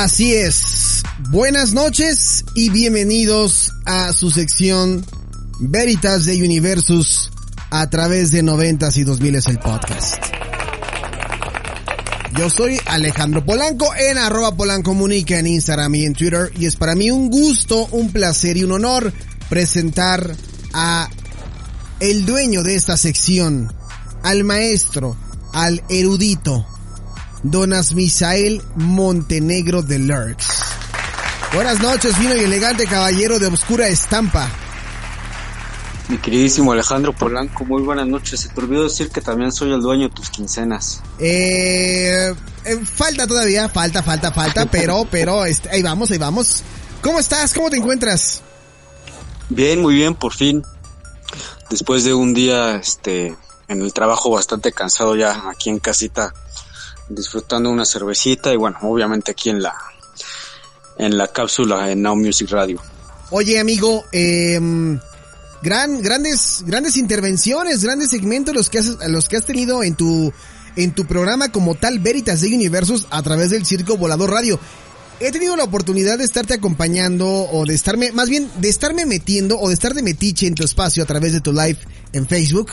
Así es. Buenas noches y bienvenidos a su sección Veritas de Universus a través de 90s y 2000 el podcast. Yo soy Alejandro Polanco en arroba Polanco Comunica en Instagram y en Twitter y es para mí un gusto, un placer y un honor presentar a el dueño de esta sección, al maestro, al erudito, Donas Misael Montenegro de Lurks. Buenas noches, fino y elegante caballero de oscura estampa. Mi queridísimo Alejandro Polanco, muy buenas noches. Se te olvidó decir que también soy el dueño de tus quincenas. Eh, eh, falta todavía, falta, falta, falta, pero, pero, este, ahí vamos, ahí vamos. ¿Cómo estás? ¿Cómo te encuentras? Bien, muy bien, por fin. Después de un día, este, en el trabajo bastante cansado ya aquí en casita, disfrutando una cervecita y bueno, obviamente aquí en la, en la cápsula en Now Music Radio. Oye, amigo, eh, gran, grandes, grandes intervenciones, grandes segmentos los que has, los que has tenido en tu, en tu programa como tal Veritas de Universos a través del Circo Volador Radio. He tenido la oportunidad de estarte acompañando o de estarme, más bien de estarme metiendo o de estar de metiche en tu espacio a través de tu live en Facebook.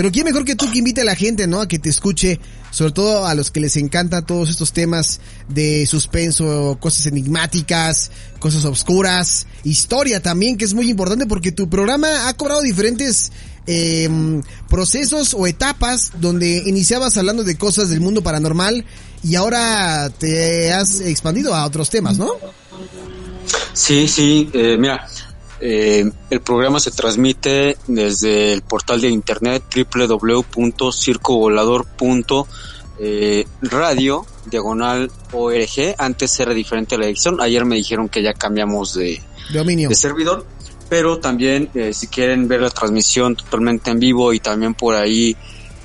Pero quién mejor que tú que invite a la gente, ¿no? A que te escuche, sobre todo a los que les encanta todos estos temas de suspenso, cosas enigmáticas, cosas oscuras, historia también, que es muy importante porque tu programa ha cobrado diferentes eh, procesos o etapas donde iniciabas hablando de cosas del mundo paranormal y ahora te has expandido a otros temas, ¿no? Sí, sí, eh, mira, eh, el programa se transmite desde el portal de internet www.circovolador.radio diagonal org. Antes era diferente la edición. Ayer me dijeron que ya cambiamos de, Dominio. de servidor. Pero también, eh, si quieren ver la transmisión totalmente en vivo y también por ahí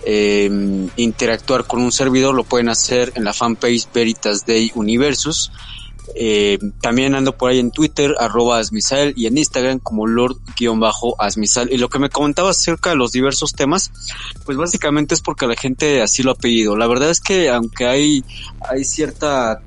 eh, interactuar con un servidor, lo pueden hacer en la fanpage Veritas Day Universus. Eh, también ando por ahí en Twitter, arroba Asmisael, y en Instagram como Lord-Asmisael. Y lo que me comentaba acerca de los diversos temas, pues básicamente es porque la gente así lo ha pedido. La verdad es que aunque hay, hay cierta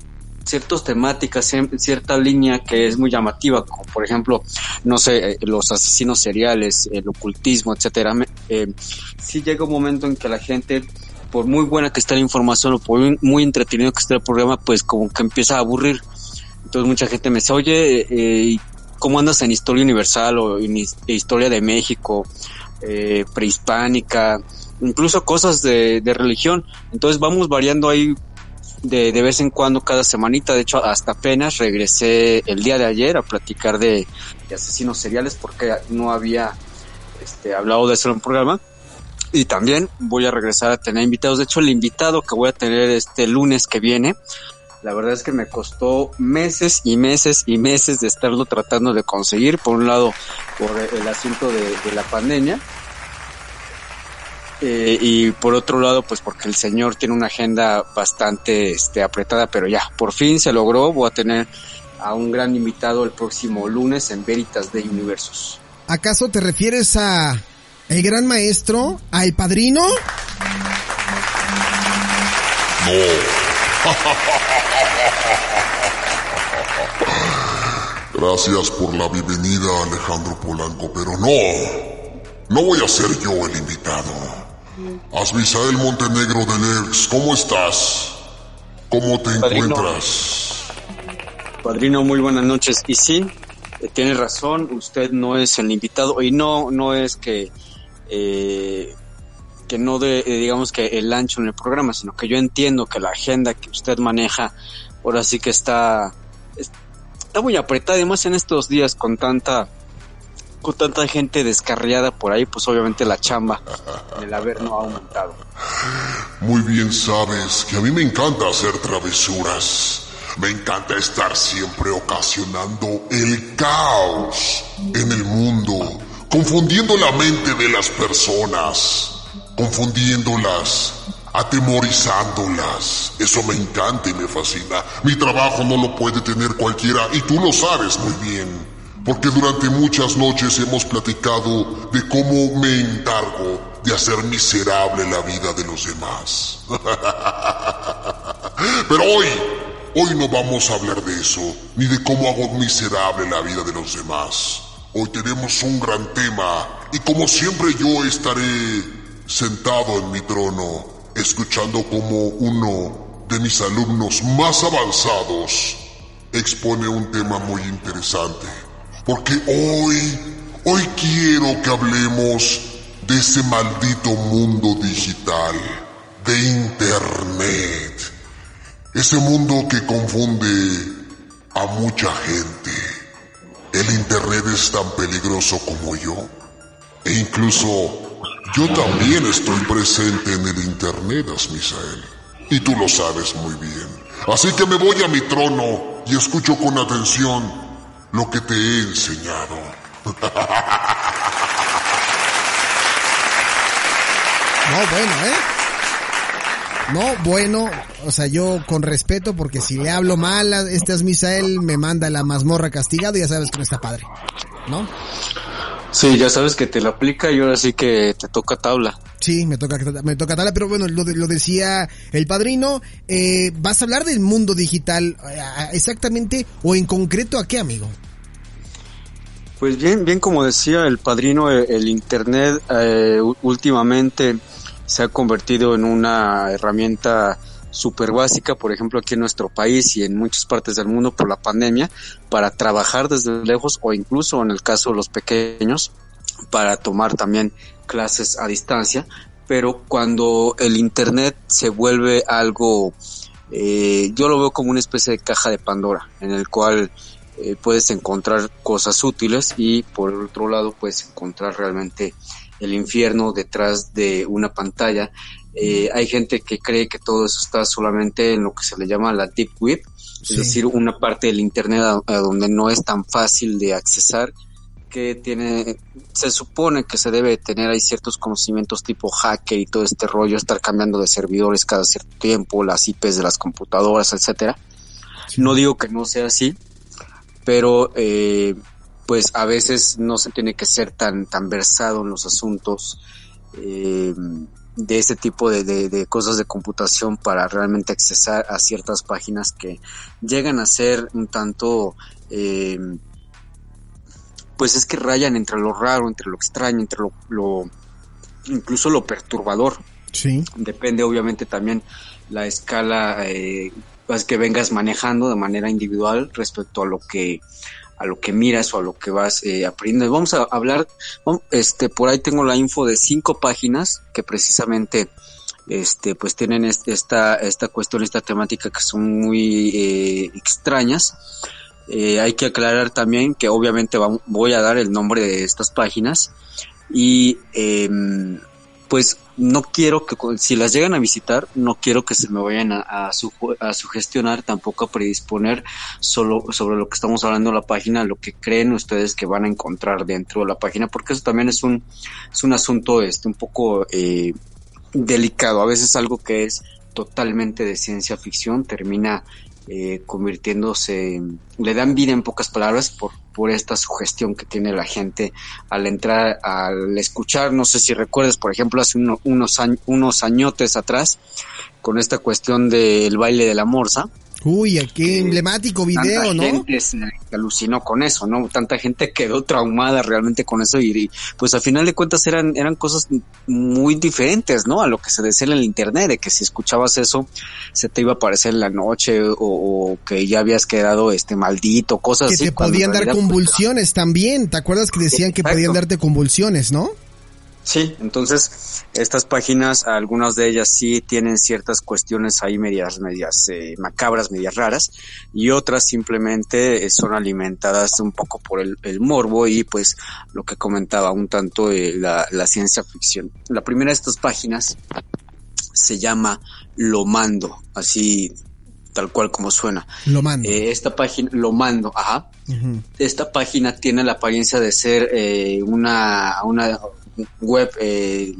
ciertas temáticas, cierta línea que es muy llamativa, como por ejemplo, no sé, los asesinos seriales, el ocultismo, etcétera. Eh, sí llega un momento en que la gente por muy buena que esté la información o por muy entretenido que esté el programa, pues como que empieza a aburrir. Entonces mucha gente me dice, oye, eh, ¿cómo andas en historia universal o en historia de México, eh, prehispánica, incluso cosas de, religión? Entonces vamos variando ahí de, vez en cuando cada semanita. De hecho, hasta apenas regresé el día de ayer a platicar de, asesinos seriales porque no había este, hablado de eso en el programa. Y también voy a regresar a tener invitados. De hecho, el invitado que voy a tener este lunes que viene, la verdad es que me costó meses y meses y meses de estarlo tratando de conseguir. Por un lado, por el asunto de, de la pandemia. Eh, y por otro lado, pues porque el señor tiene una agenda bastante este, apretada, pero ya, por fin se logró. Voy a tener a un gran invitado el próximo lunes en Veritas de Universos. ¿Acaso te refieres a el gran maestro, al padrino? No. Gracias por la bienvenida, Alejandro Polanco, pero no. No voy a ser yo el invitado. Asmisael Montenegro de Lerx, ¿cómo estás? ¿Cómo te Padrino. encuentras? Padrino, muy buenas noches. Y sí, eh, tiene razón, usted no es el invitado y no, no es que, eh, que no de, eh, digamos que el ancho en el programa, sino que yo entiendo que la agenda que usted maneja, ahora sí que está, está muy apretada, además en estos días con tanta con tanta gente descarriada por ahí, pues obviamente la chamba del haber no ha aumentado. Muy bien sabes que a mí me encanta hacer travesuras. Me encanta estar siempre ocasionando el caos en el mundo, confundiendo la mente de las personas, confundiéndolas, atemorizándolas. Eso me encanta y me fascina. Mi trabajo no lo puede tener cualquiera y tú lo sabes muy bien. Porque durante muchas noches hemos platicado de cómo me encargo de hacer miserable la vida de los demás. Pero hoy, hoy no vamos a hablar de eso, ni de cómo hago miserable la vida de los demás. Hoy tenemos un gran tema y como siempre yo estaré sentado en mi trono, escuchando como uno de mis alumnos más avanzados expone un tema muy interesante. Porque hoy, hoy quiero que hablemos de ese maldito mundo digital, de Internet. Ese mundo que confunde a mucha gente. El Internet es tan peligroso como yo. E incluso yo también estoy presente en el Internet, Asmisael. Y tú lo sabes muy bien. Así que me voy a mi trono y escucho con atención lo que te he enseñado. No, bueno, ¿eh? No, bueno, o sea, yo con respeto, porque si le hablo mal a este es Misael, me manda la mazmorra castigado y ya sabes que no está padre, ¿no? Sí, ya sabes que te lo aplica y ahora sí que te toca tabla. Sí, me toca, me toca tabla, pero bueno, lo, de- lo decía el padrino, eh, vas a hablar del mundo digital, eh, exactamente, o en concreto a qué, amigo? Pues bien, bien como decía el padrino, el, el Internet eh, últimamente se ha convertido en una herramienta súper básica, por ejemplo aquí en nuestro país y en muchas partes del mundo por la pandemia, para trabajar desde lejos o incluso en el caso de los pequeños, para tomar también clases a distancia. Pero cuando el Internet se vuelve algo, eh, yo lo veo como una especie de caja de Pandora, en el cual eh, puedes encontrar cosas útiles y por otro lado puedes encontrar realmente el infierno detrás de una pantalla. Eh, hay gente que cree que todo eso está solamente en lo que se le llama la deep web, Sí. es decir, una parte del internet a, a donde no es tan fácil de accesar que tiene, se supone que se debe tener ahí ciertos conocimientos tipo hacker y todo este rollo, estar cambiando de servidores cada cierto tiempo, las IPs de las computadoras, etcétera. No digo que no sea así, pero eh, pues a veces no se tiene que ser tan tan versado en los asuntos eh, de ese tipo de, de, de cosas de computación para realmente accesar a ciertas páginas que llegan a ser un tanto eh, pues es que rayan entre lo raro, entre lo extraño, entre lo, lo incluso lo perturbador Sí. depende obviamente también la escala eh, pues, que vengas manejando de manera individual respecto a lo que a lo que miras o a lo que vas eh, aprendiendo. Vamos a hablar, este, por ahí tengo la info de cinco páginas que precisamente, este, pues tienen este- esta, esta cuestión, esta temática que son muy eh, extrañas. Eh, hay que aclarar también que obviamente voy a dar el nombre de estas páginas y em, pues no quiero que si las llegan a visitar no quiero que se me vayan a, a, suju- a sugestionar tampoco a predisponer solo sobre lo que estamos hablando en la página lo que creen ustedes que van a encontrar dentro de la página porque eso también es un es un asunto este un poco eh, delicado. A veces algo que es totalmente de ciencia ficción termina eh, convirtiéndose, le dan vida en pocas palabras por, por esta sugestión que tiene la gente al entrar, al escuchar, no sé si recuerdas, por ejemplo, hace uno- unos, años, unos añotes atrás, con esta cuestión del baile de la morsa, Uy, qué emblemático video, tanta ¿no? gente se alucinó con eso, ¿no? Tanta gente quedó traumada realmente con eso y, y, pues al final de cuentas eran, eran cosas muy diferentes, ¿no? A lo que se decía en el internet, de que si escuchabas eso se te iba a aparecer en la noche o, o que ya habías quedado este maldito, cosas Que así. te cuando en podían dar pues, convulsiones también. ¿Te acuerdas que decían que podían darte convulsiones, no? Sí, entonces estas páginas, algunas de ellas sí tienen ciertas cuestiones ahí medias, medias eh, macabras, medias raras, y otras simplemente eh, son alimentadas un poco por el, morbo y pues lo que comentaba un tanto eh, la, la ciencia ficción. La primera de estas páginas se llama Lo Mando, así tal cual como suena. Lo mando. esta página, lo mando, ajá. Esta página tiene la apariencia de ser eh, una, una web eh,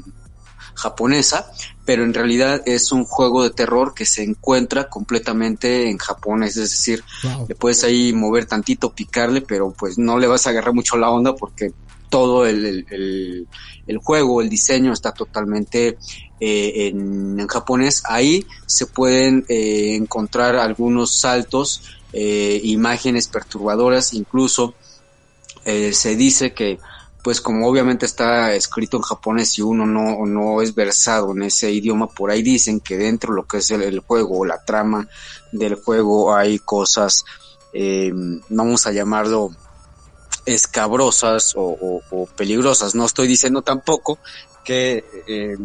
japonesa, pero en realidad es un juego de terror que se encuentra completamente en japonés, es decir, le puedes ahí mover tantito, picarle, pero pues no le vas a agarrar mucho la onda porque todo el, el, el, juego, el diseño está totalmente eh, en, japonés. Ahí se pueden eh, encontrar algunos saltos, eh, imágenes perturbadoras, incluso se dice que pues como obviamente está escrito en japonés y uno no, no es versado en ese idioma, por ahí dicen que dentro de lo que es el, juego o la trama del juego hay cosas, eh, vamos a llamarlo escabrosas o, peligrosas. No estoy diciendo tampoco que eh,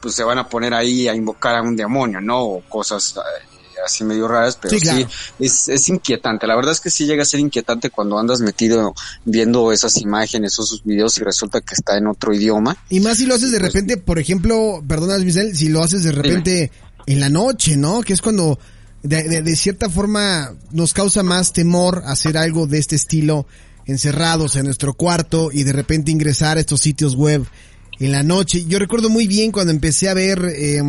pues se van a poner ahí a invocar a un demonio, ¿no? O cosas eh, así medio raras, pero sí, es, es, inquietante. La verdad es que sí llega a ser inquietante cuando andas metido viendo esas imágenes o sus videos y resulta que está en otro idioma. Y más si lo haces de pues repente, por ejemplo, perdonas, Michelle, si lo haces de repente en la noche, ¿no? Que es cuando de, de, cierta forma nos causa más temor hacer algo de este estilo encerrados en nuestro cuarto y de repente ingresar a estos sitios web en la noche. Yo recuerdo muy bien cuando empecé a ver eh,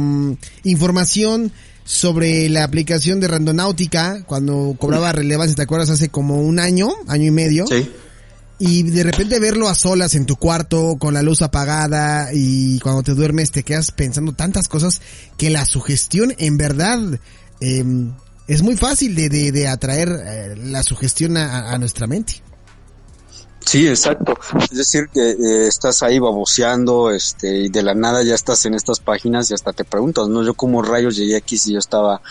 información sobre la aplicación de Randonáutica cuando cobraba relevancia, ¿te acuerdas? Hace como un año, año y medio. Sí. Y de repente verlo a solas en tu cuarto, con la luz apagada y cuando te duermes te quedas pensando tantas cosas que la sugestión en verdad em, es muy fácil de, de, atraer eh, la sugestión a nuestra mente. Sí, exacto. Es decir, que eh, estás ahí baboseando, este, y de la nada ya estás en estas páginas y hasta te preguntas, ¿no? Yo como rayos llegué aquí si yo estaba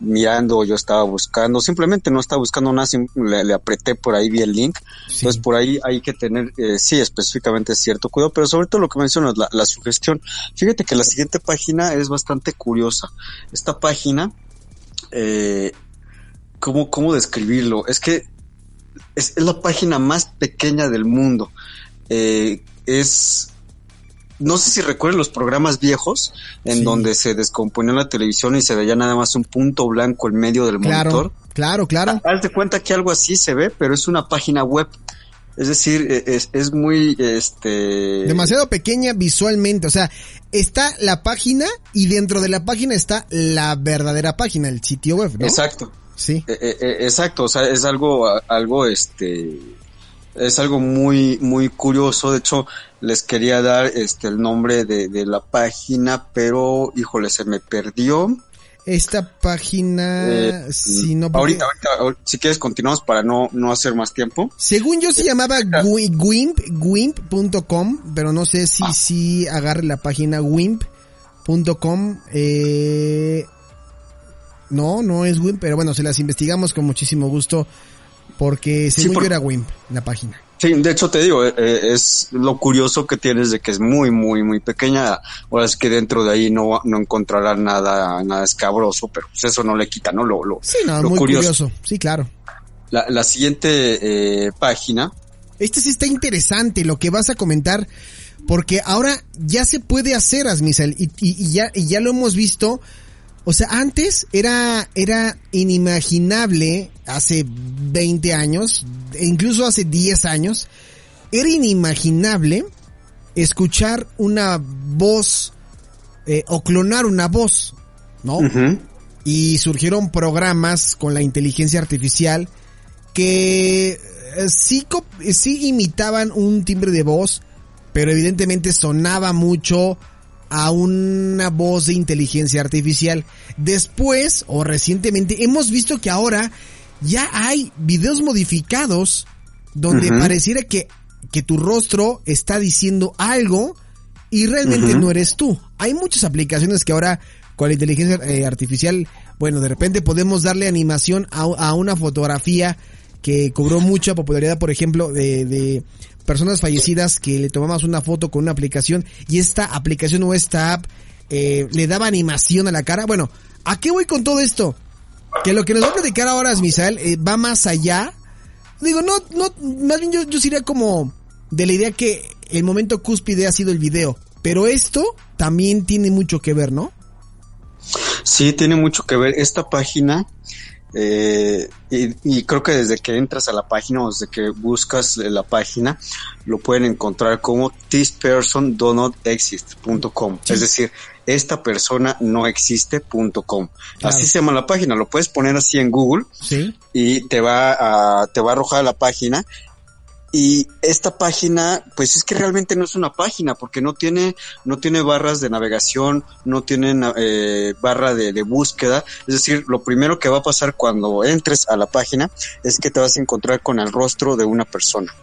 mirando o yo estaba buscando, simplemente no estaba buscando nada, le, apreté por ahí, vi el link. Entonces por ahí hay que tener, eh, sí, específicamente cierto cuidado, pero sobre todo lo que mencionas, la, la sugestión. Fíjate que la siguiente página es bastante curiosa. Esta página, eh, ¿cómo, cómo describirlo? Es que es, la página más pequeña del mundo. Eh, es, no sé si recuerden los programas viejos en donde se descomponía la televisión y se veía nada más un punto blanco en medio del monitor. Claro, claro. Hazte cuenta que algo así se ve, pero es una página web. Es decir, e, es, es muy, este... Demasiado pequeña visualmente, o sea, está la página y dentro de la página está la verdadera página, el sitio web, ¿no? Exacto. Sí. Eh, eh, eh, exacto, o sea, es algo, algo, este, es algo muy, muy curioso. De hecho, les quería dar, este, el nombre de, de la página, pero, híjole, se me perdió. Esta página, si no... Ahorita, ahorita, si quieres continuamos para no, no hacer más tiempo. Según yo se llamaba Wimp, Wimp.com, pero no sé si, ah. si agarre la página Wimp.com, eh, no, no es WIMP, pero bueno, se las investigamos con muchísimo gusto porque según sí, yo era WIMP la página. Sí, de hecho te digo, eh, eh, es lo curioso que tienes de que es muy, muy, muy pequeña. Ahora es que dentro de ahí no, no encontrarás nada, nada escabroso, pero pues eso no le quita, ¿no? Lo, lo, sí, no, muy curioso. Sí, claro. La, la siguiente eh, página. Este sí está interesante, lo que vas a comentar, porque ahora ya se puede hacer, Asmisel, y, y, y, ya, y ya lo hemos visto o sea, antes era, era inimaginable, hace 20 años, e incluso hace 10 años, era inimaginable escuchar una voz eh, o clonar una voz, ¿no? Y surgieron programas con la inteligencia artificial que eh, sí, sí imitaban un timbre de voz, pero evidentemente sonaba mucho a una voz de inteligencia artificial. Después, o recientemente, hemos visto que ahora ya hay videos modificados donde pareciera que, que tu rostro está diciendo algo y realmente no eres tú. Hay muchas aplicaciones que ahora con la inteligencia eh, artificial, bueno, de repente podemos darle animación a, a una fotografía que cobró mucha popularidad, por ejemplo, de, de personas fallecidas que le tomabas una foto con una aplicación y esta aplicación o esta app eh, le daba animación a la cara. Bueno, ¿a qué voy con todo esto? Que lo que nos va a platicar ahora es Misael eh, va más allá. Digo, no, no, más bien yo, yo sería como de la idea que el momento cúspide ha sido el video. Pero esto también tiene mucho que ver, ¿no? Sí, tiene mucho que ver. Esta página, eh, y, creo que desde que entras a la página o desde que buscas la página, lo pueden encontrar como thispersondonotexist.com. Es decir, esta persona no existe.com. Así se llama la página. Lo puedes poner así en Google y te va a, te va a arrojar la página y esta página, pues es que realmente no es una página porque no tiene, no tiene barras de navegación, no tiene eh, barra de, de, búsqueda. Es decir, lo primero que va a pasar cuando entres a la página es que te vas a encontrar con el rostro de una persona.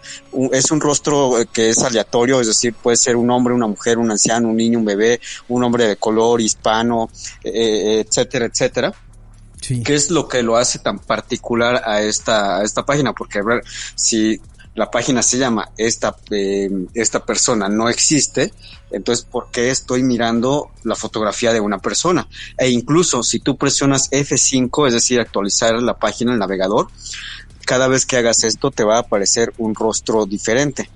es un rostro eh, que es aleatorio, es decir, puede ser un hombre, una mujer, un anciano, un niño, un bebé, un hombre de color, hispano, eh, etcétera, etcétera. Sí. ¿Qué es lo que lo hace tan particular a esta, a esta página? Porque, a ver, si la página se llama esta, eh, esta persona no existe, entonces ¿por qué estoy mirando la fotografía de una persona? E incluso si tú presionas F5, es decir, actualizar la página, el navegador, cada vez que hagas esto te va a aparecer un rostro diferente.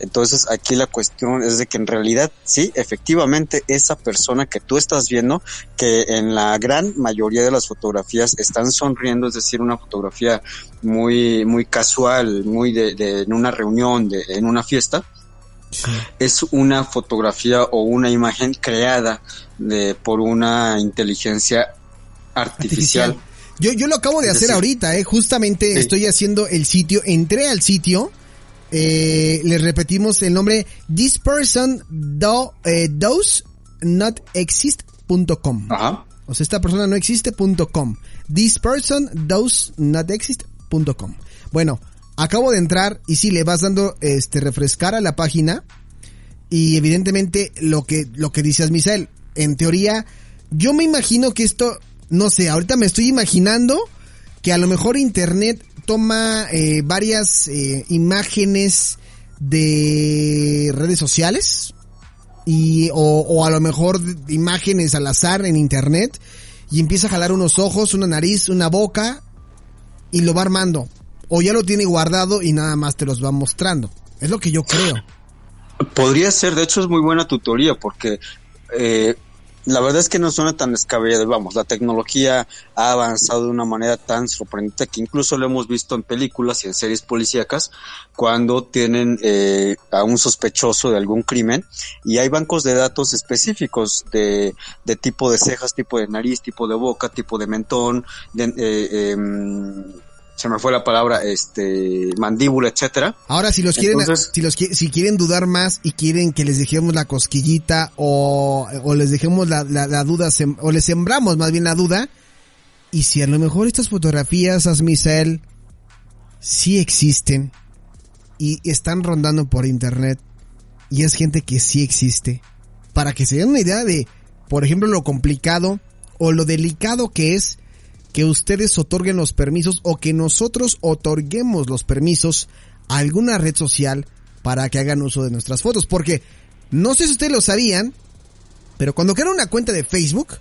Entonces aquí la cuestión es de que en realidad sí, efectivamente esa persona que tú estás viendo, que en la gran mayoría de las fotografías están sonriendo, es decir, una fotografía muy muy casual, muy de, de en una reunión, de, en una fiesta, es una fotografía o una imagen creada de por una inteligencia artificial. Yo, yo lo acabo de hacer ahorita, eh. Justamente estoy haciendo el sitio, entré al sitio eh, les repetimos el nombre this person do, eh, does not exist.com. O sea, esta persona no existe.com. This person does not exist.com. Bueno, acabo de entrar y si le vas dando este refrescar a la página y evidentemente lo que lo que dices Misael, en teoría yo me imagino que esto no sé, ahorita me estoy imaginando que a lo mejor internet toma eh, varias eh, imágenes de redes sociales y o, a lo mejor imágenes al azar en internet y empieza a jalar unos ojos, una nariz, una boca y lo va armando o ya lo tiene guardado y nada más te los va mostrando. Es lo que yo creo. Podría ser, de hecho es muy buena tutoría porque eh, la verdad es que no suena tan descabellado. Vamos, la tecnología ha avanzado de una manera tan sorprendente que incluso lo hemos visto en películas y en series policíacas cuando tienen eh, a un sospechoso de algún crimen y hay bancos de datos específicos de, de tipo de cejas, tipo de nariz, tipo de boca, tipo de mentón, de, eh, em, se me fue la palabra, este, mandíbula, etcétera. Ahora, si los quieren, si los si quieren dudar más y quieren que les dejemos la cosquillita o, o les dejemos la, la, duda, o les sembramos más bien la duda, y si a lo mejor estas fotografías, Asmisael, sí existen y están rondando por internet y es gente que sí existe, para que se den una idea de, por ejemplo, lo complicado o lo delicado que es que ustedes otorguen los permisos o que nosotros otorguemos los permisos a alguna red social para que hagan uso de nuestras fotos. Porque no sé si ustedes lo sabían, pero cuando crean una cuenta de Facebook,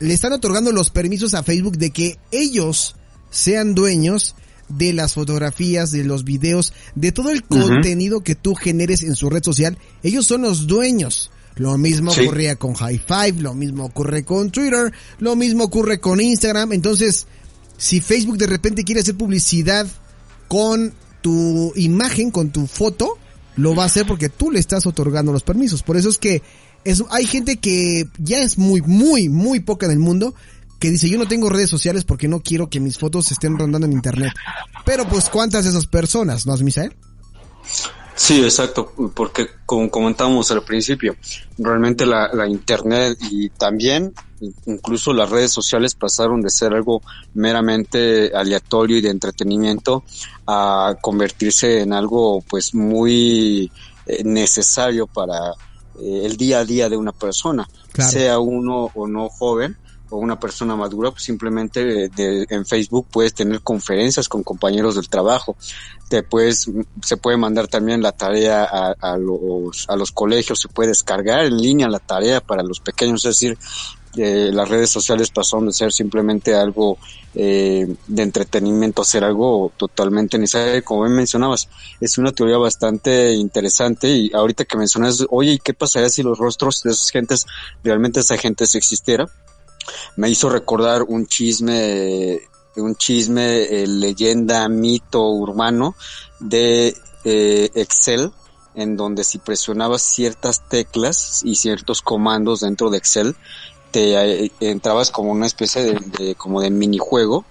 le están otorgando los permisos a Facebook de que ellos sean dueños de las fotografías, de los videos, de todo el contenido que tú generes en su red social. Ellos son los dueños. Lo mismo ocurría con High Five, lo mismo ocurre con Twitter, lo mismo ocurre con Instagram. Entonces, si Facebook de repente quiere hacer publicidad con tu imagen, con tu foto, lo va a hacer porque tú le estás otorgando los permisos. Por eso es que es, hay gente que ya es muy, muy, muy poca en el mundo que dice yo no tengo redes sociales porque no quiero que mis fotos estén rondando en internet. Pero pues cuántas de esas personas, ¿no es Misael? Sí, exacto, porque como comentábamos al principio, realmente la, la, Internet y también incluso las redes sociales pasaron de ser algo meramente aleatorio y de entretenimiento a convertirse en algo pues muy eh, necesario para eh, el día a día de una persona, sea uno o no joven, o una persona madura, pues simplemente de, en Facebook puedes tener conferencias con compañeros del trabajo. Te puedes, se puede mandar también la tarea a, a, los, a los colegios, se puede descargar en línea la tarea para los pequeños, es decir, eh, las redes sociales pasaron de ser simplemente algo eh, de entretenimiento a ser algo totalmente necesario, como bien mencionabas, es una teoría bastante interesante y ahorita que mencionas, oye, ¿y qué pasaría si los rostros de esas gentes, realmente esa gente se existiera? Me hizo recordar un chisme, un chisme, eh, leyenda, mito urbano de eh, Excel, en donde si presionabas ciertas teclas y ciertos comandos dentro de Excel, te eh, entrabas como una especie de, como de minijuego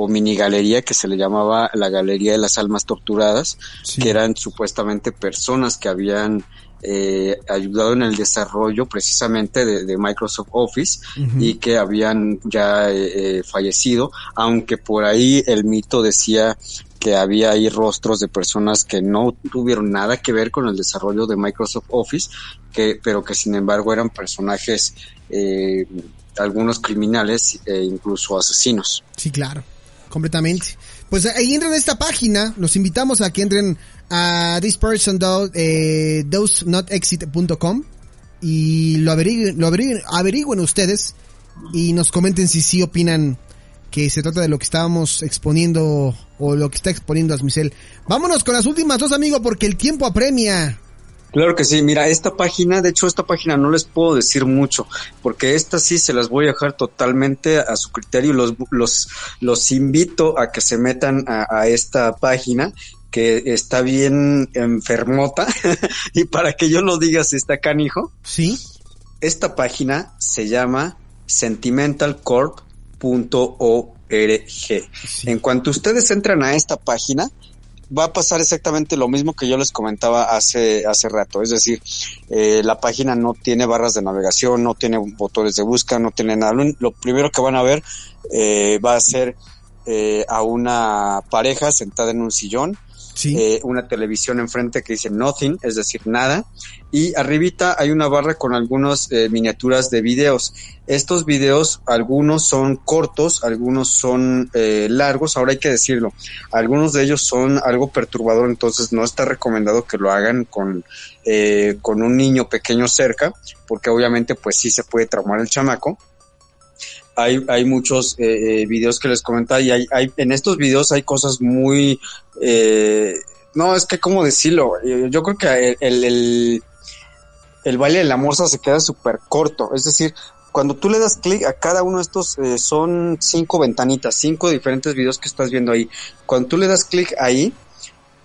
o mini galería que se le llamaba la galería de las almas torturadas, que eran supuestamente personas que habían eh, ayudado en el desarrollo precisamente de, Microsoft Office y que habían ya eh, fallecido, aunque por ahí el mito decía que había ahí rostros de personas que no tuvieron nada que ver con el desarrollo de Microsoft Office, que, pero que sin embargo eran personajes, eh, algunos criminales e incluso asesinos. Sí, claro, completamente. Pues ahí entran a esta página, los invitamos a que entren a thispersondoesnotexit.com eh, y lo averigüen, lo averigüen ustedes y nos comenten si sí opinan que se trata de lo que estábamos exponiendo o lo que está exponiendo Asmicel. Vámonos con las últimas dos, amigos, porque el tiempo apremia. Claro que sí, mira, esta página, de hecho esta página no les puedo decir mucho, porque esta sí se las voy a dejar totalmente a su criterio, los, los, los invito a que se metan a, esta página que está bien enfermota y para que yo lo diga si está canijo. Sí. Esta página se llama sentimentalcorp.org. En cuanto ustedes entran a esta página, va a pasar exactamente lo mismo que yo les comentaba hace, hace rato. Es decir, eh, la página no tiene barras de navegación, no tiene botones de busca, no tiene nada. Lo primero que van a ver eh, va a ser eh, a una pareja sentada en un sillón eh, una televisión enfrente que dice nothing, es decir, nada, y arribita hay una barra con algunas eh, miniaturas de videos. Estos videos, algunos son cortos, algunos son eh, largos, ahora hay que decirlo, algunos de ellos son algo perturbador, entonces no está recomendado que lo hagan con, con un niño pequeño cerca, porque obviamente pues sí se puede traumar el chamaco hay, hay muchos eh, videos que les comentaba y hay, hay, en estos videos hay cosas muy, eh, no, es que cómo decirlo, eh, yo creo que el, el, el, baile de la morsa se queda súper corto, es decir, cuando tú le das clic a cada uno de estos, eh, son cinco ventanitas, cinco diferentes videos que estás viendo ahí. Cuando tú le das clic ahí,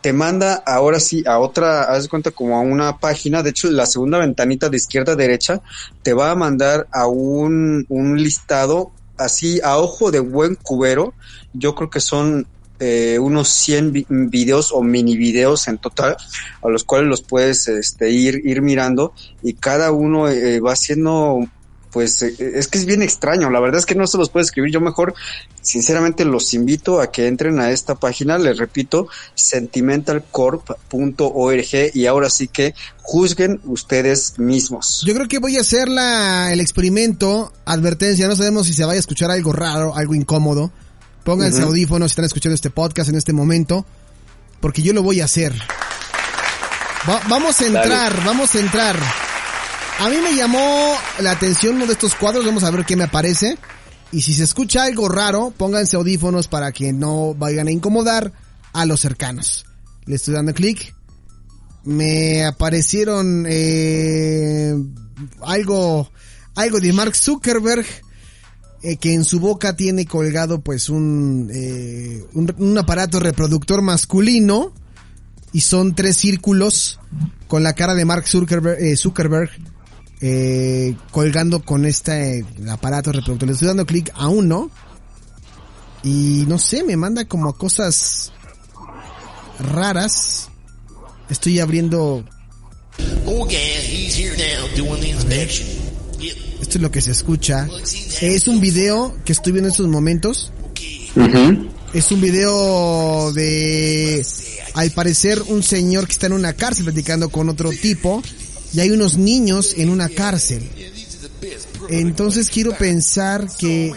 te manda ahora sí a otra, haz de cuenta como a una página, de hecho la segunda ventanita de izquierda a derecha te va a mandar a un, un listado así a ojo de buen cubero, yo creo que son eh, unos 100 videos o mini videos en total, a los cuales los puedes este, ir, ir mirando y cada uno eh, va siendo pues eh, es que es bien extraño, la verdad es que no se los puede escribir, yo mejor sinceramente los invito a que entren a esta página, les repito, sentimentalcorp.org y ahora sí que juzguen ustedes mismos. Yo creo que voy a hacer la, el experimento, advertencia, no sabemos si se vaya a escuchar algo raro, algo incómodo, pónganse audífonos si están escuchando este podcast en este momento, porque yo lo voy a hacer. vamos a entrar, vamos a entrar. A mí me llamó la atención uno de estos cuadros, vamos a ver qué me aparece. Y si se escucha algo raro, pónganse audífonos para que no vayan a incomodar a los cercanos. Le estoy dando clic. Me aparecieron eh, algo, algo de Mark Zuckerberg. Eh, que en su boca tiene colgado pues un, eh, un, aparato reproductor masculino y son tres círculos con la cara de Mark Zuckerberg, eh, Zuckerberg eh, colgando con este aparato reproductor. Le estoy dando clic a uno y no sé, me manda como cosas raras. Estoy abriendo. Esto es lo que se escucha. Es un video que estoy viendo en estos momentos. Es un video de, al parecer, un señor que está en una cárcel platicando con otro tipo y hay unos niños en una cárcel. Entonces quiero pensar que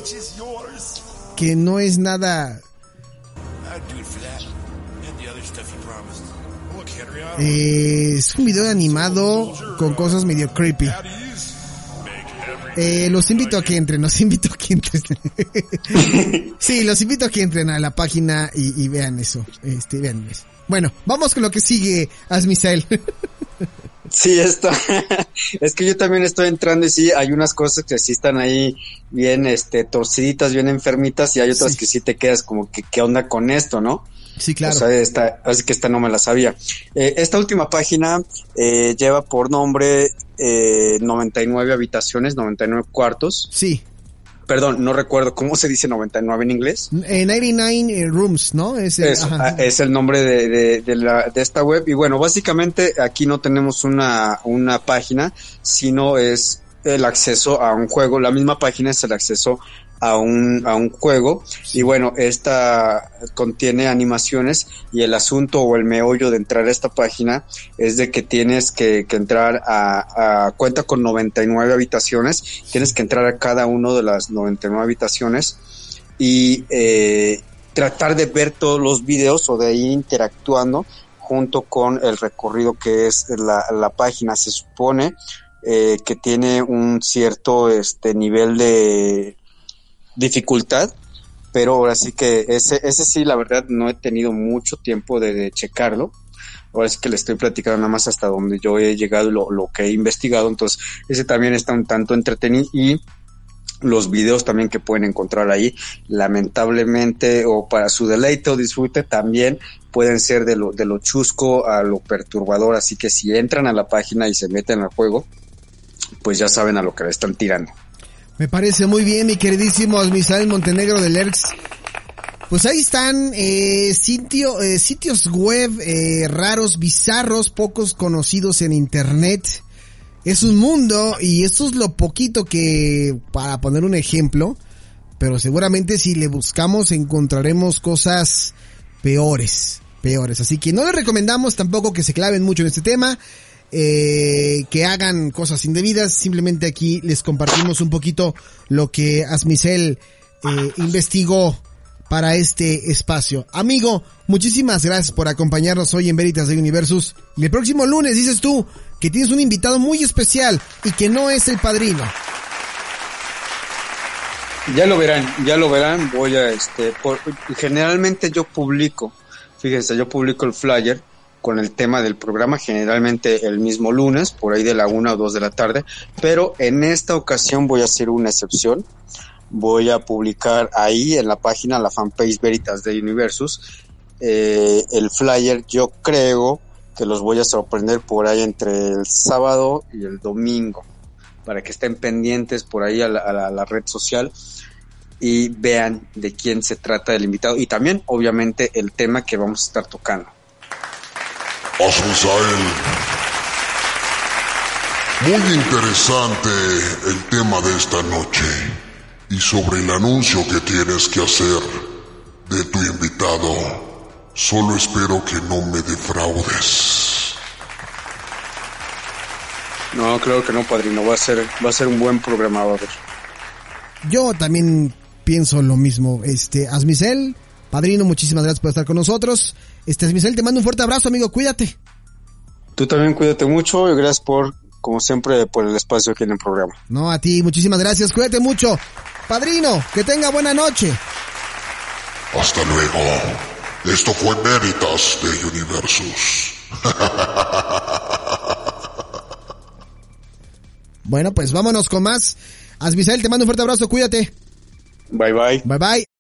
que no es nada eh, es un video animado con cosas medio creepy. Eh, los invito a que entren, los invito a que entren. sí, los invito a que entren a la página y, vean eso. Este, vean eso. Bueno, vamos con lo que sigue, Asmisael. Sí, esto, es que yo también estoy entrando y sí, hay unas cosas que sí están ahí bien, este, torciditas, bien enfermitas y hay otras que sí te quedas como que, ¿qué onda con esto, no? Sí, claro. O sea, esta, así que esta no me la sabía. Eh, esta última página eh, lleva por nombre eh, 99 habitaciones, 99 cuartos. Sí. Perdón, no recuerdo cómo se dice 99 en inglés. 99 eh, rooms, ¿no? Es el, ah, es el nombre de, de, de, la, de esta web. Y bueno, básicamente aquí no tenemos una, una página, sino es el acceso a un juego. La misma página es el acceso a un, a un juego y bueno, esta contiene animaciones y el asunto o el meollo de entrar a esta página es de que tienes que, que entrar a, a, cuenta con 99 habitaciones, tienes que entrar a cada uno de las 99 habitaciones y eh, tratar de ver todos los videos o de ir interactuando junto con el recorrido que es la, la página. Se supone eh, que tiene un cierto este nivel de dificultad, pero ahora sí que ese, ese sí, la verdad, no he tenido mucho tiempo de, checarlo. Ahora sí que le estoy platicando nada más hasta donde yo he llegado, lo, lo que he investigado. Entonces, ese también está un tanto entretenido y los videos también que pueden encontrar ahí, lamentablemente, o para su deleite o disfrute, también pueden ser de lo, de lo chusco a lo perturbador. Así que si entran a la página y se meten al juego, pues ya saben a lo que le están tirando. Me parece muy bien, mi queridísimo Misael Montenegro del ERX. Pues ahí están eh, sitio, eh, sitios web eh, raros, bizarros, pocos conocidos en internet. Es un mundo y esto es lo poquito que, para poner un ejemplo, pero seguramente si le buscamos encontraremos cosas peores, peores. Así que no les recomendamos tampoco que se claven mucho en este tema eh, que hagan cosas indebidas. Simplemente aquí les compartimos un poquito lo que Asmicel eh, investigó para este espacio. Amigo, muchísimas gracias por acompañarnos hoy en Veritas de Universus. Y el próximo lunes dices tú que tienes un invitado muy especial y que no es el padrino. Ya lo verán, ya lo verán. Voy a este, por, generalmente yo publico, fíjense, yo publico el flyer con el tema del programa, generalmente el mismo lunes, por ahí de la una o dos de la tarde, pero en esta ocasión voy a hacer una excepción. Voy a publicar ahí en la página, la fanpage Veritas de Universus, eh, el flyer. Yo creo que los voy a sorprender por ahí entre el sábado y el domingo, para que estén pendientes por ahí a la, a la red social y vean de quién se trata el invitado y también obviamente el tema que vamos a estar tocando. Asmisael. Muy interesante el tema de esta noche y sobre el anuncio que tienes que hacer de tu invitado. Solo espero que no me defraudes. No, creo que no, padrino. Va a ser, va a ser un buen programador. Yo también pienso lo mismo. Este, Asmisel, padrino, muchísimas gracias por estar con nosotros. Este, Michel, te mando un fuerte abrazo, amigo, cuídate. Tú también cuídate mucho y gracias por, como siempre, por el espacio aquí en el programa. No, a ti, muchísimas gracias, cuídate mucho. Padrino, que tenga buena noche. Hasta luego. Esto fue Méritas de Universus. bueno, pues vámonos con más. Asmisael, te mando un fuerte abrazo, cuídate. Bye bye. Bye bye.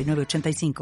85.